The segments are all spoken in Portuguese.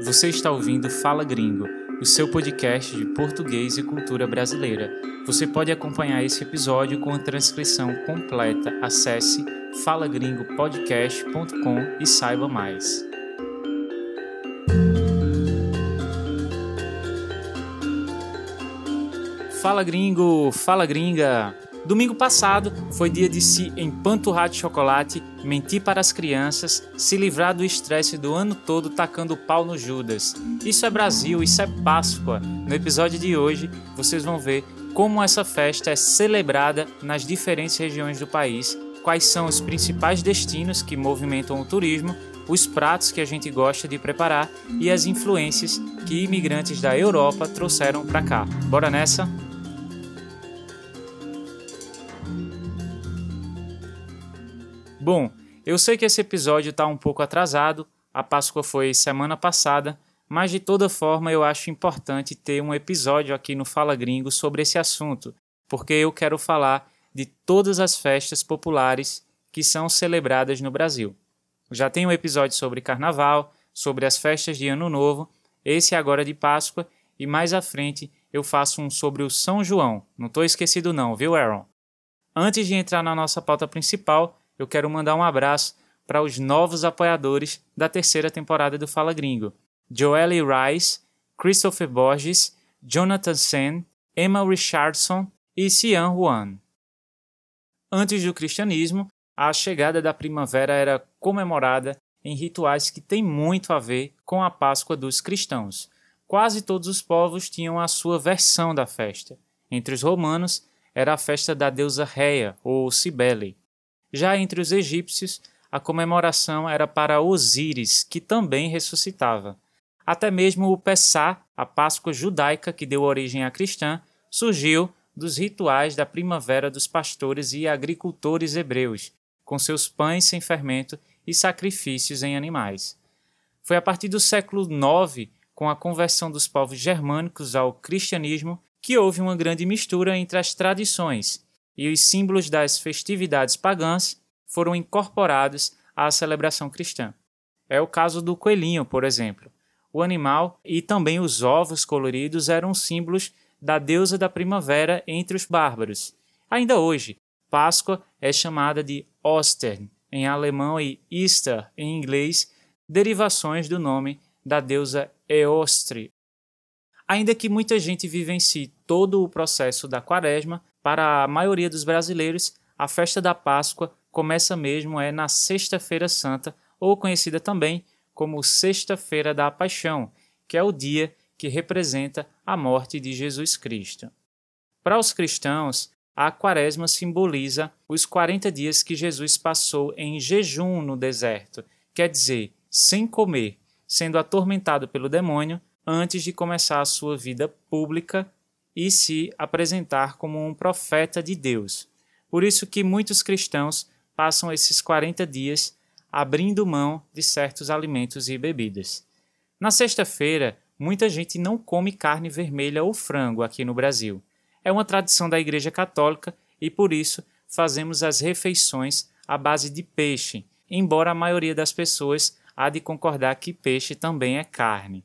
Você está ouvindo Fala Gringo, o seu podcast de português e cultura brasileira. Você pode acompanhar esse episódio com a transcrição completa. Acesse falagringopodcast.com e saiba mais. Fala gringo, fala gringa! Domingo passado foi dia de se empanturrar de chocolate, mentir para as crianças, se livrar do estresse do ano todo tacando pau no Judas. Isso é Brasil, isso é Páscoa. No episódio de hoje, vocês vão ver como essa festa é celebrada nas diferentes regiões do país, quais são os principais destinos que movimentam o turismo, os pratos que a gente gosta de preparar e as influências que imigrantes da Europa trouxeram para cá. Bora nessa? Bom, eu sei que esse episódio está um pouco atrasado, a Páscoa foi semana passada, mas de toda forma eu acho importante ter um episódio aqui no Fala Gringo sobre esse assunto, porque eu quero falar de todas as festas populares que são celebradas no Brasil. Já tem um episódio sobre Carnaval, sobre as festas de Ano Novo, esse agora de Páscoa, e mais à frente eu faço um sobre o São João. Não estou esquecido não, viu, Aaron? Antes de entrar na nossa pauta principal, eu quero mandar um abraço para os novos apoiadores da terceira temporada do Fala Gringo: Joelle Rice, Christopher Borges, Jonathan Sen, Emma Richardson e Xian Juan. Antes do cristianismo, a chegada da primavera era comemorada em rituais que têm muito a ver com a Páscoa dos cristãos. Quase todos os povos tinham a sua versão da festa. Entre os romanos, era a festa da deusa Réia, ou Cibele. Já entre os egípcios, a comemoração era para Osíris, que também ressuscitava. Até mesmo o Pessá, a Páscoa judaica que deu origem à cristã, surgiu dos rituais da primavera dos pastores e agricultores hebreus, com seus pães sem fermento e sacrifícios em animais. Foi a partir do século IX, com a conversão dos povos germânicos ao cristianismo, que houve uma grande mistura entre as tradições e os símbolos das festividades pagãs foram incorporados à celebração cristã. É o caso do coelhinho, por exemplo. O animal e também os ovos coloridos eram símbolos da deusa da primavera entre os bárbaros. Ainda hoje, Páscoa é chamada de Ostern em alemão e Easter em inglês, derivações do nome da deusa Eostre. Ainda que muita gente vivencie todo o processo da quaresma, para a maioria dos brasileiros, a festa da Páscoa começa mesmo é na Sexta-feira Santa, ou conhecida também como Sexta-feira da Paixão, que é o dia que representa a morte de Jesus Cristo. Para os cristãos, a Quaresma simboliza os 40 dias que Jesus passou em jejum no deserto, quer dizer, sem comer, sendo atormentado pelo demônio antes de começar a sua vida pública e se apresentar como um profeta de Deus. Por isso que muitos cristãos passam esses 40 dias abrindo mão de certos alimentos e bebidas. Na sexta-feira, muita gente não come carne vermelha ou frango aqui no Brasil. É uma tradição da Igreja Católica e por isso fazemos as refeições à base de peixe, embora a maioria das pessoas há de concordar que peixe também é carne.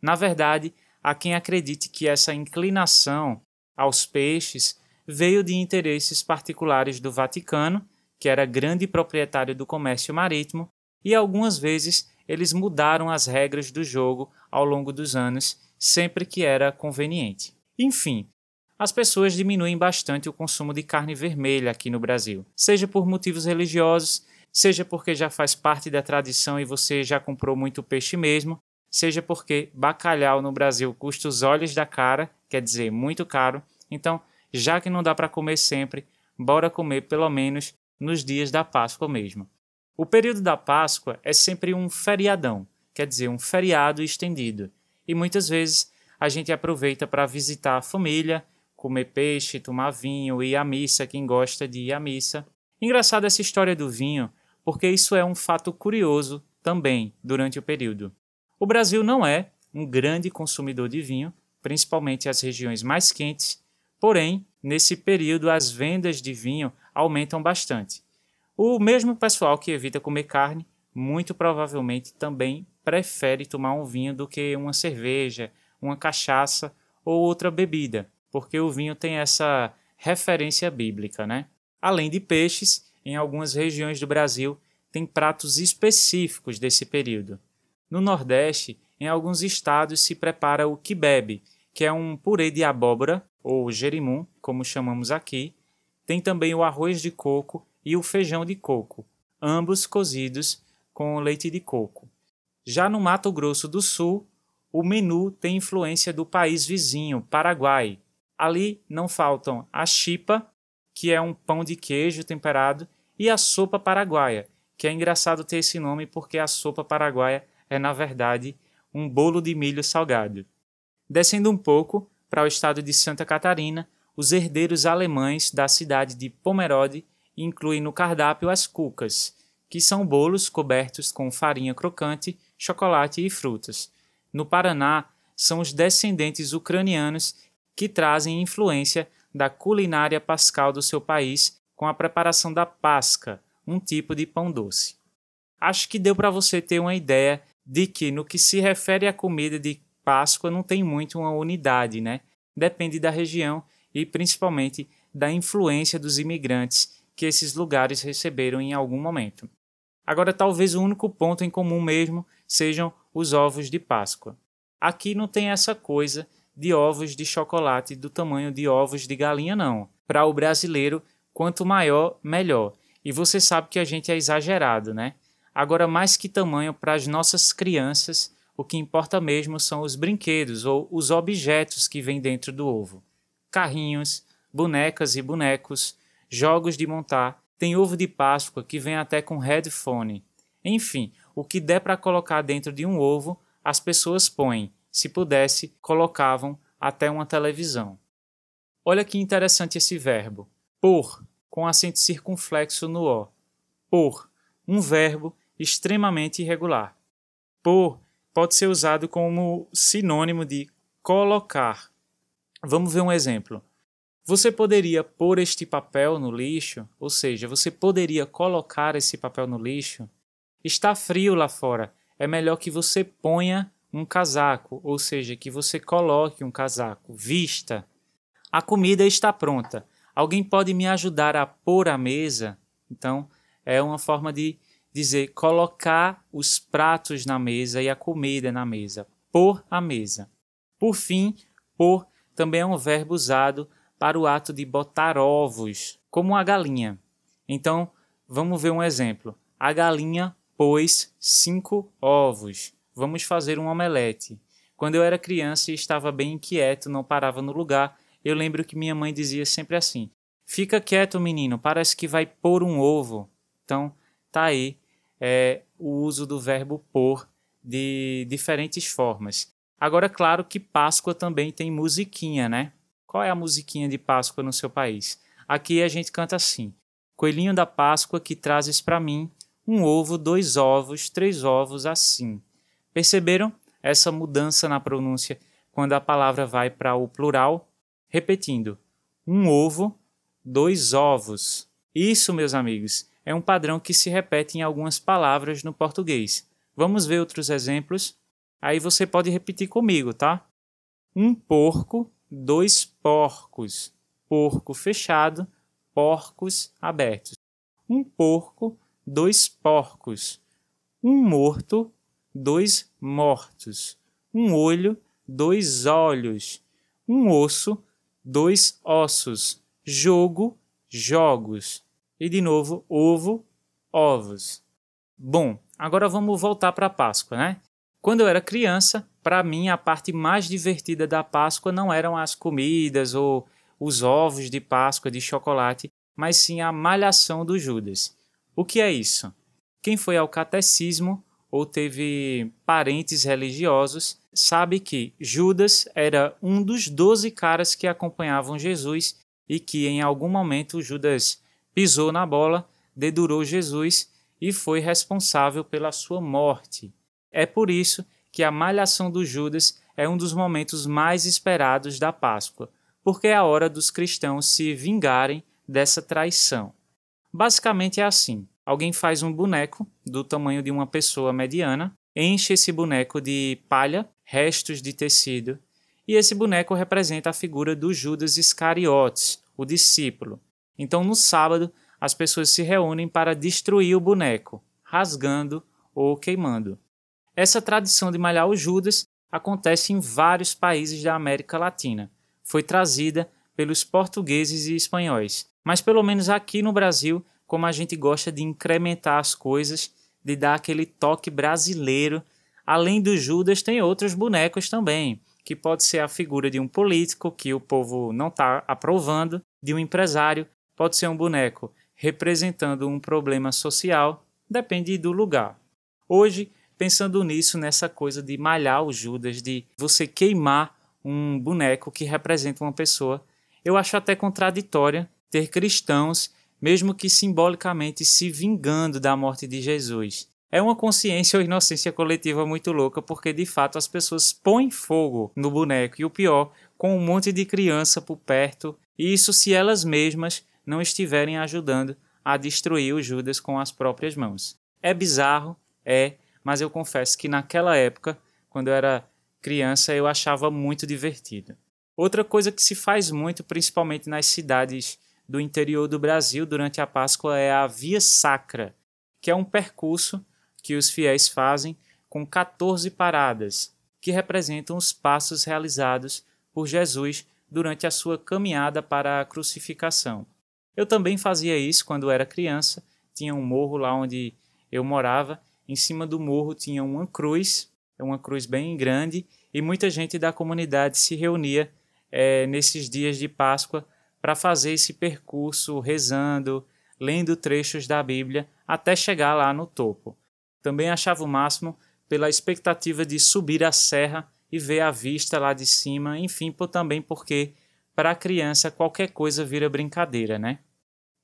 Na verdade, há quem acredite que essa inclinação aos peixes veio de interesses particulares do Vaticano, que era grande proprietário do comércio marítimo, e algumas vezes eles mudaram as regras do jogo ao longo dos anos, sempre que era conveniente. Enfim, as pessoas diminuem bastante o consumo de carne vermelha aqui no Brasil, seja por motivos religiosos, seja porque já faz parte da tradição e você já comprou muito peixe mesmo, seja porque bacalhau no Brasil custa os olhos da cara, quer dizer, muito caro. Então, já que não dá para comer sempre, bora comer pelo menos nos dias da Páscoa mesmo. O período da Páscoa é sempre um feriadão, quer dizer, um feriado estendido. E muitas vezes a gente aproveita para visitar a família, comer peixe, tomar vinho, ir à missa, quem gosta de ir à missa. Engraçada essa história do vinho, porque isso é um fato curioso também durante o período. O Brasil não é um grande consumidor de vinho, principalmente as regiões mais quentes, porém, nesse período as vendas de vinho aumentam bastante. O mesmo pessoal que evita comer carne, muito provavelmente também prefere tomar um vinho do que uma cerveja, uma cachaça ou outra bebida, porque o vinho tem essa referência bíblica, né? Além de peixes, em algumas regiões do Brasil tem pratos específicos desse período. No Nordeste, em alguns estados se prepara o kibebe, que é um purê de abóbora ou jerimum, como chamamos aqui. Tem também o arroz de coco e o feijão de coco, ambos cozidos com leite de coco. Já no Mato Grosso do Sul, o menu tem influência do país vizinho, Paraguai. Ali não faltam a chipa, que é um pão de queijo temperado, e a sopa paraguaia, que é engraçado ter esse nome porque a sopa paraguaia é, na verdade, um bolo de milho salgado. Descendo um pouco para o estado de Santa Catarina, os herdeiros alemães da cidade de Pomerode incluem no cardápio as cucas, que são bolos cobertos com farinha crocante, chocolate e frutas. No Paraná, são os descendentes ucranianos que trazem influência da culinária pascal do seu país com a preparação da pasca, um tipo de pão doce. Acho que deu para você ter uma ideia de que, no que se refere à comida de Páscoa, não tem muito uma unidade, né? Depende da região e principalmente da influência dos imigrantes que esses lugares receberam em algum momento. Agora, talvez o único ponto em comum mesmo sejam os ovos de Páscoa. Aqui não tem essa coisa de ovos de chocolate do tamanho de ovos de galinha, não. Para o brasileiro, quanto maior, melhor. E você sabe que a gente é exagerado, né? Agora, mais que tamanho para as nossas crianças, o que importa mesmo são os brinquedos ou os objetos que vêm dentro do ovo. Carrinhos, bonecas e bonecos, jogos de montar, tem ovo de Páscoa que vem até com headphone. Enfim, o que der para colocar dentro de um ovo, as pessoas põem. Se pudesse, colocavam até uma televisão. Olha que interessante esse verbo. Por, com acento circunflexo no O. Por, um verbo extremamente irregular. Por pode ser usado como sinônimo de colocar. Vamos ver um exemplo. Você poderia pôr este papel no lixo, ou seja, você poderia colocar esse papel no lixo. Está frio lá fora, é melhor que você ponha um casaco, ou seja, que você coloque um casaco, vista. A comida está pronta. Alguém pode me ajudar a pôr a mesa? Então, é uma forma de dizer colocar os pratos na mesa e a comida na mesa, pôr a mesa. Por fim, pôr também é um verbo usado para o ato de botar ovos, como a galinha. Então, vamos ver um exemplo. A galinha pôs cinco ovos. Vamos fazer um omelete. Quando eu era criança e estava bem inquieto, não parava no lugar, eu lembro que minha mãe dizia sempre assim: Fica quieto, menino, parece que vai pôr um ovo. Então, tá aí é, o uso do verbo pôr de diferentes formas. Agora, claro que Páscoa também tem musiquinha, né? Qual é a musiquinha de Páscoa no seu país? Aqui a gente canta assim: Coelhinho da Páscoa que trazes para mim um ovo, dois ovos, três ovos assim. Perceberam essa mudança na pronúncia quando a palavra vai para o plural? Repetindo: um ovo, dois ovos. Isso, meus amigos, é um padrão que se repete em algumas palavras no português. Vamos ver outros exemplos? Aí você pode repetir comigo, tá? Um porco, dois porcos. Porco fechado, porcos abertos. Um porco, dois porcos. Um morto, dois mortos. Um olho, dois olhos. Um osso, dois ossos jogo, jogos. E de novo, ovo, ovos. Bom, agora vamos voltar para a Páscoa, né? Quando eu era criança, para mim a parte mais divertida da Páscoa não eram as comidas ou os ovos de Páscoa de chocolate, mas sim a malhação do Judas. O que é isso? Quem foi ao catecismo ou teve parentes religiosos sabe que Judas era um dos doze caras que acompanhavam Jesus e que em algum momento Judas pisou na bola, dedurou Jesus e foi responsável pela sua morte. É por isso que a malhação do Judas é um dos momentos mais esperados da Páscoa, porque é a hora dos cristãos se vingarem dessa traição. Basicamente é assim: alguém faz um boneco do tamanho de uma pessoa mediana, enche esse boneco de palha, restos de tecido, e esse boneco representa a figura do Judas Iscariotes, o discípulo. Então, no sábado, as pessoas se reúnem para destruir o boneco, rasgando ou queimando. Essa tradição de malhar o Judas acontece em vários países da América Latina. Foi trazida pelos portugueses e espanhóis. Mas pelo menos aqui no Brasil, como a gente gosta de incrementar as coisas, de dar aquele toque brasileiro, além do Judas tem outros bonecos também, que pode ser a figura de um político que o povo não está aprovando, de um empresário, pode ser um boneco representando um problema social, depende do lugar. Hoje pensando nisso, nessa coisa de malhar o Judas, de você queimar um boneco que representa uma pessoa, eu acho até contraditória ter cristãos, mesmo que simbolicamente, se vingando da morte de Jesus. É uma consciência ou inocência coletiva muito louca, porque de fato as pessoas põem fogo no boneco, e o pior, com um monte de criança por perto, e isso se elas mesmas não estiverem ajudando a destruir o Judas com as próprias mãos. É bizarro, é, mas eu confesso que naquela época, quando eu era criança, eu achava muito divertido. Outra coisa que se faz muito, principalmente nas cidades do interior do Brasil durante a Páscoa, é a Via Sacra, que é um percurso que os fiéis fazem com 14 paradas, que representam os passos realizados por Jesus durante a sua caminhada para a crucificação. Eu também fazia isso quando era criança, tinha um morro lá onde eu morava em cima do morro tinha uma cruz, uma cruz bem grande, e muita gente da comunidade se reunia é, nesses dias de Páscoa para fazer esse percurso rezando, lendo trechos da Bíblia até chegar lá no topo. Também achava o máximo pela expectativa de subir a serra e ver a vista lá de cima, enfim, também porque para a criança qualquer coisa vira brincadeira, né?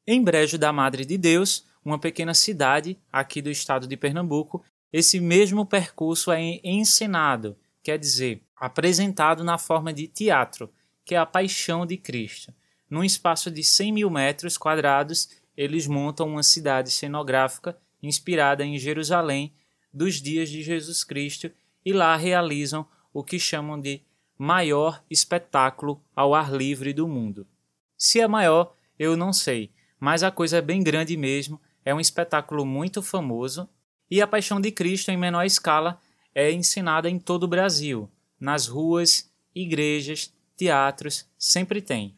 Em Brejo da Madre de Deus, uma pequena cidade aqui do estado de Pernambuco, esse mesmo percurso é ensinado, quer dizer, apresentado na forma de teatro, que é a Paixão de Cristo. Num espaço de 100 mil metros quadrados, eles montam uma cidade cenográfica inspirada em Jerusalém dos dias de Jesus Cristo e lá realizam o que chamam de maior espetáculo ao ar livre do mundo. Se é maior, eu não sei, mas a coisa é bem grande mesmo é um espetáculo muito famoso e a Paixão de Cristo, em menor escala, é ensinada em todo o Brasil, nas ruas, igrejas, teatros, sempre tem.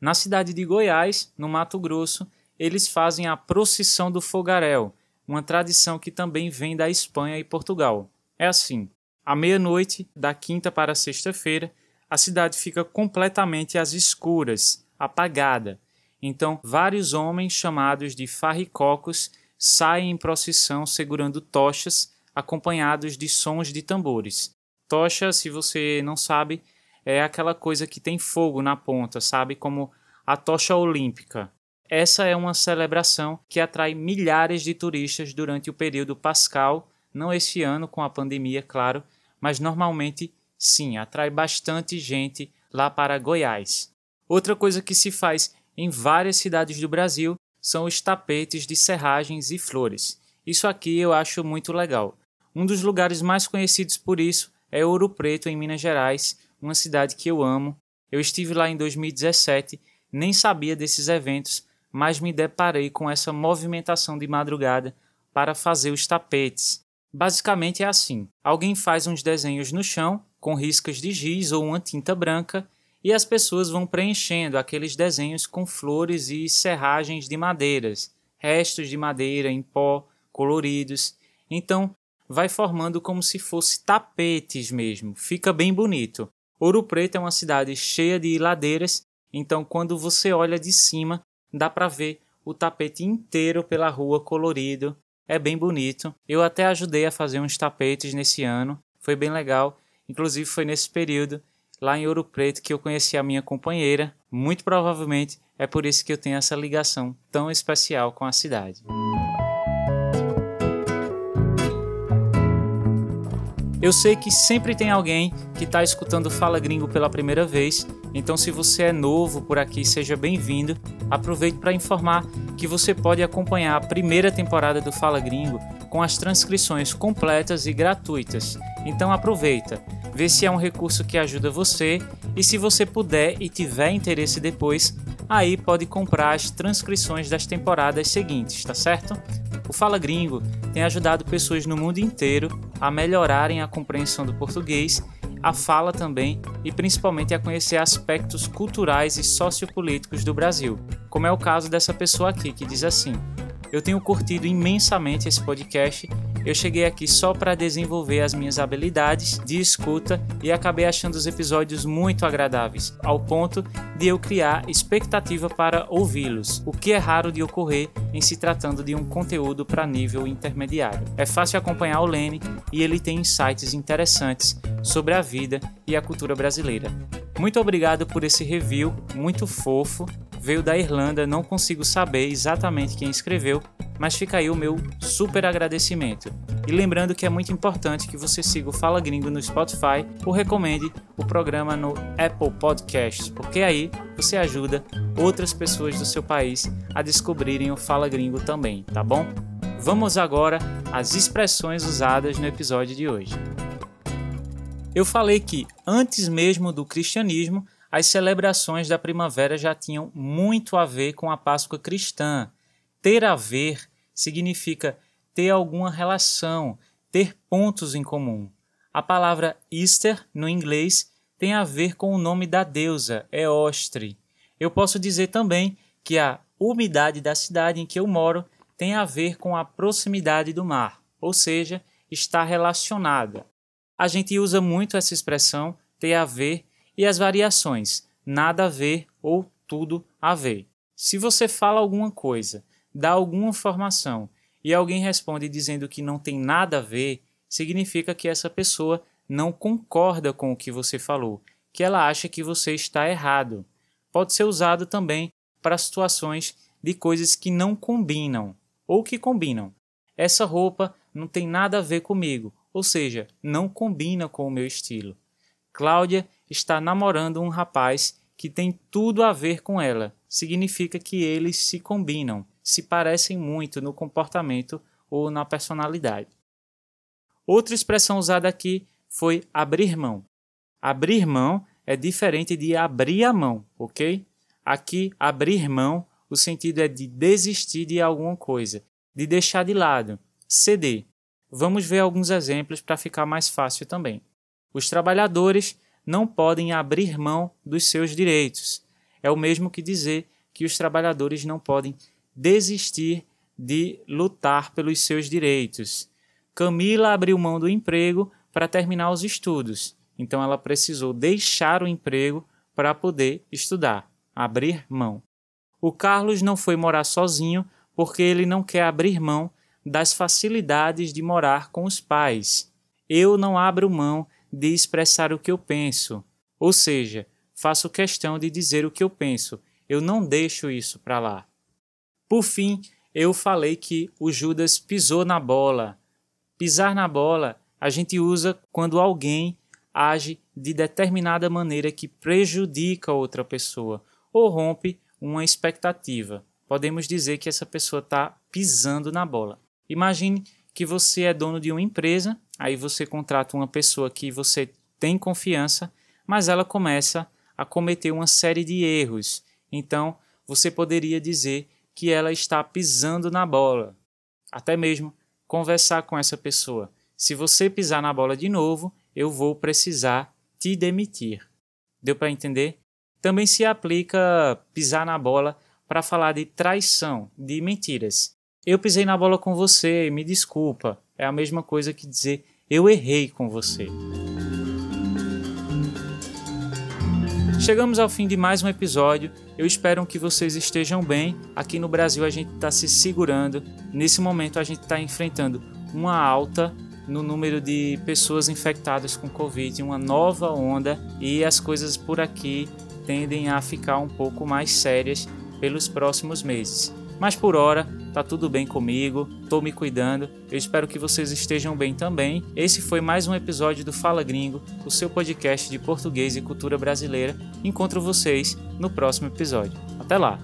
Na cidade de Goiás, no Mato Grosso, eles fazem a Procissão do Fogaréu, uma tradição que também vem da Espanha e Portugal. É assim: à meia-noite, da quinta para sexta-feira, a cidade fica completamente às escuras, apagada, então, vários homens chamados de farricocos saem em procissão segurando tochas, acompanhados de sons de tambores. Tocha, se você não sabe, é aquela coisa que tem fogo na ponta, sabe? Como a tocha olímpica. Essa é uma celebração que atrai milhares de turistas durante o período pascal, não esse ano com a pandemia, claro, mas normalmente sim, atrai bastante gente lá para Goiás. Outra coisa que se faz em várias cidades do Brasil são os tapetes de serragens e flores. Isso aqui eu acho muito legal. Um dos lugares mais conhecidos por isso é Ouro Preto, em Minas Gerais, uma cidade que eu amo. Eu estive lá em 2017, nem sabia desses eventos, mas me deparei com essa movimentação de madrugada para fazer os tapetes. Basicamente é assim: alguém faz uns desenhos no chão com riscas de giz ou uma tinta branca e as pessoas vão preenchendo aqueles desenhos com flores e serragens de madeiras, restos de madeira em pó, coloridos. Então, vai formando como se fosse tapetes mesmo. Fica bem bonito. Ouro Preto é uma cidade cheia de ladeiras, então quando você olha de cima, dá para ver o tapete inteiro pela rua colorido. É bem bonito. Eu até ajudei a fazer uns tapetes nesse ano, foi bem legal. Inclusive foi nesse período lá em Ouro Preto que eu conheci a minha companheira. Muito provavelmente é por isso que eu tenho essa ligação tão especial com a cidade. Eu sei que sempre tem alguém que está escutando Fala Gringo pela primeira vez, então se você é novo por aqui, seja bem-vindo. Aproveito para informar que você pode acompanhar a primeira temporada do Fala Gringo com as transcrições completas e gratuitas. Então aproveita, vê se é um recurso que ajuda você e se você puder e tiver interesse depois, aí pode comprar as transcrições das temporadas seguintes, tá certo? O Fala Gringo tem ajudado pessoas no mundo inteiro a melhorarem a compreensão do português a fala também e principalmente a conhecer aspectos culturais e sociopolíticos do Brasil, como é o caso dessa pessoa aqui que diz assim: Eu tenho curtido imensamente esse podcast eu cheguei aqui só para desenvolver as minhas habilidades de escuta e acabei achando os episódios muito agradáveis, ao ponto de eu criar expectativa para ouvi-los, o que é raro de ocorrer em se tratando de um conteúdo para nível intermediário. É fácil acompanhar o Lene e ele tem insights interessantes sobre a vida e a cultura brasileira. Muito obrigado por esse review muito fofo. Veio da Irlanda, não consigo saber exatamente quem escreveu, mas fica aí o meu super agradecimento. E lembrando que é muito importante que você siga o Fala Gringo no Spotify ou recomende o programa no Apple Podcasts, porque aí você ajuda outras pessoas do seu país a descobrirem o Fala Gringo também, tá bom? Vamos agora às expressões usadas no episódio de hoje. Eu falei que antes mesmo do cristianismo, as celebrações da primavera já tinham muito a ver com a Páscoa cristã ter a ver significa ter alguma relação, ter pontos em comum. A palavra Easter, no inglês, tem a ver com o nome da deusa, Eostre. Eu posso dizer também que a umidade da cidade em que eu moro tem a ver com a proximidade do mar, ou seja, está relacionada. A gente usa muito essa expressão ter a ver e as variações nada a ver ou tudo a ver. Se você fala alguma coisa dá alguma informação e alguém responde dizendo que não tem nada a ver, significa que essa pessoa não concorda com o que você falou, que ela acha que você está errado. Pode ser usado também para situações de coisas que não combinam ou que combinam. Essa roupa não tem nada a ver comigo, ou seja, não combina com o meu estilo. Cláudia está namorando um rapaz que tem tudo a ver com ela. Significa que eles se combinam se parecem muito no comportamento ou na personalidade. Outra expressão usada aqui foi abrir mão. Abrir mão é diferente de abrir a mão, ok? Aqui, abrir mão, o sentido é de desistir de alguma coisa, de deixar de lado, ceder. Vamos ver alguns exemplos para ficar mais fácil também. Os trabalhadores não podem abrir mão dos seus direitos. É o mesmo que dizer que os trabalhadores não podem desistir de lutar pelos seus direitos. Camila abriu mão do emprego para terminar os estudos, então ela precisou deixar o emprego para poder estudar, abrir mão. O Carlos não foi morar sozinho porque ele não quer abrir mão das facilidades de morar com os pais. Eu não abro mão de expressar o que eu penso, ou seja, faço questão de dizer o que eu penso. Eu não deixo isso para lá. Por fim, eu falei que o Judas pisou na bola. Pisar na bola a gente usa quando alguém age de determinada maneira que prejudica outra pessoa ou rompe uma expectativa. Podemos dizer que essa pessoa está pisando na bola. Imagine que você é dono de uma empresa, aí você contrata uma pessoa que você tem confiança, mas ela começa a cometer uma série de erros. Então, você poderia dizer que ela está pisando na bola. Até mesmo conversar com essa pessoa. Se você pisar na bola de novo, eu vou precisar te demitir. Deu para entender? Também se aplica pisar na bola para falar de traição, de mentiras. Eu pisei na bola com você, me desculpa. É a mesma coisa que dizer eu errei com você. Chegamos ao fim de mais um episódio. Eu espero que vocês estejam bem. Aqui no Brasil a gente está se segurando. Nesse momento a gente está enfrentando uma alta no número de pessoas infectadas com Covid, uma nova onda e as coisas por aqui tendem a ficar um pouco mais sérias pelos próximos meses. Mas por hora, tá tudo bem comigo, tô me cuidando. Eu espero que vocês estejam bem também. Esse foi mais um episódio do Fala Gringo, o seu podcast de português e cultura brasileira. Encontro vocês no próximo episódio. Até lá!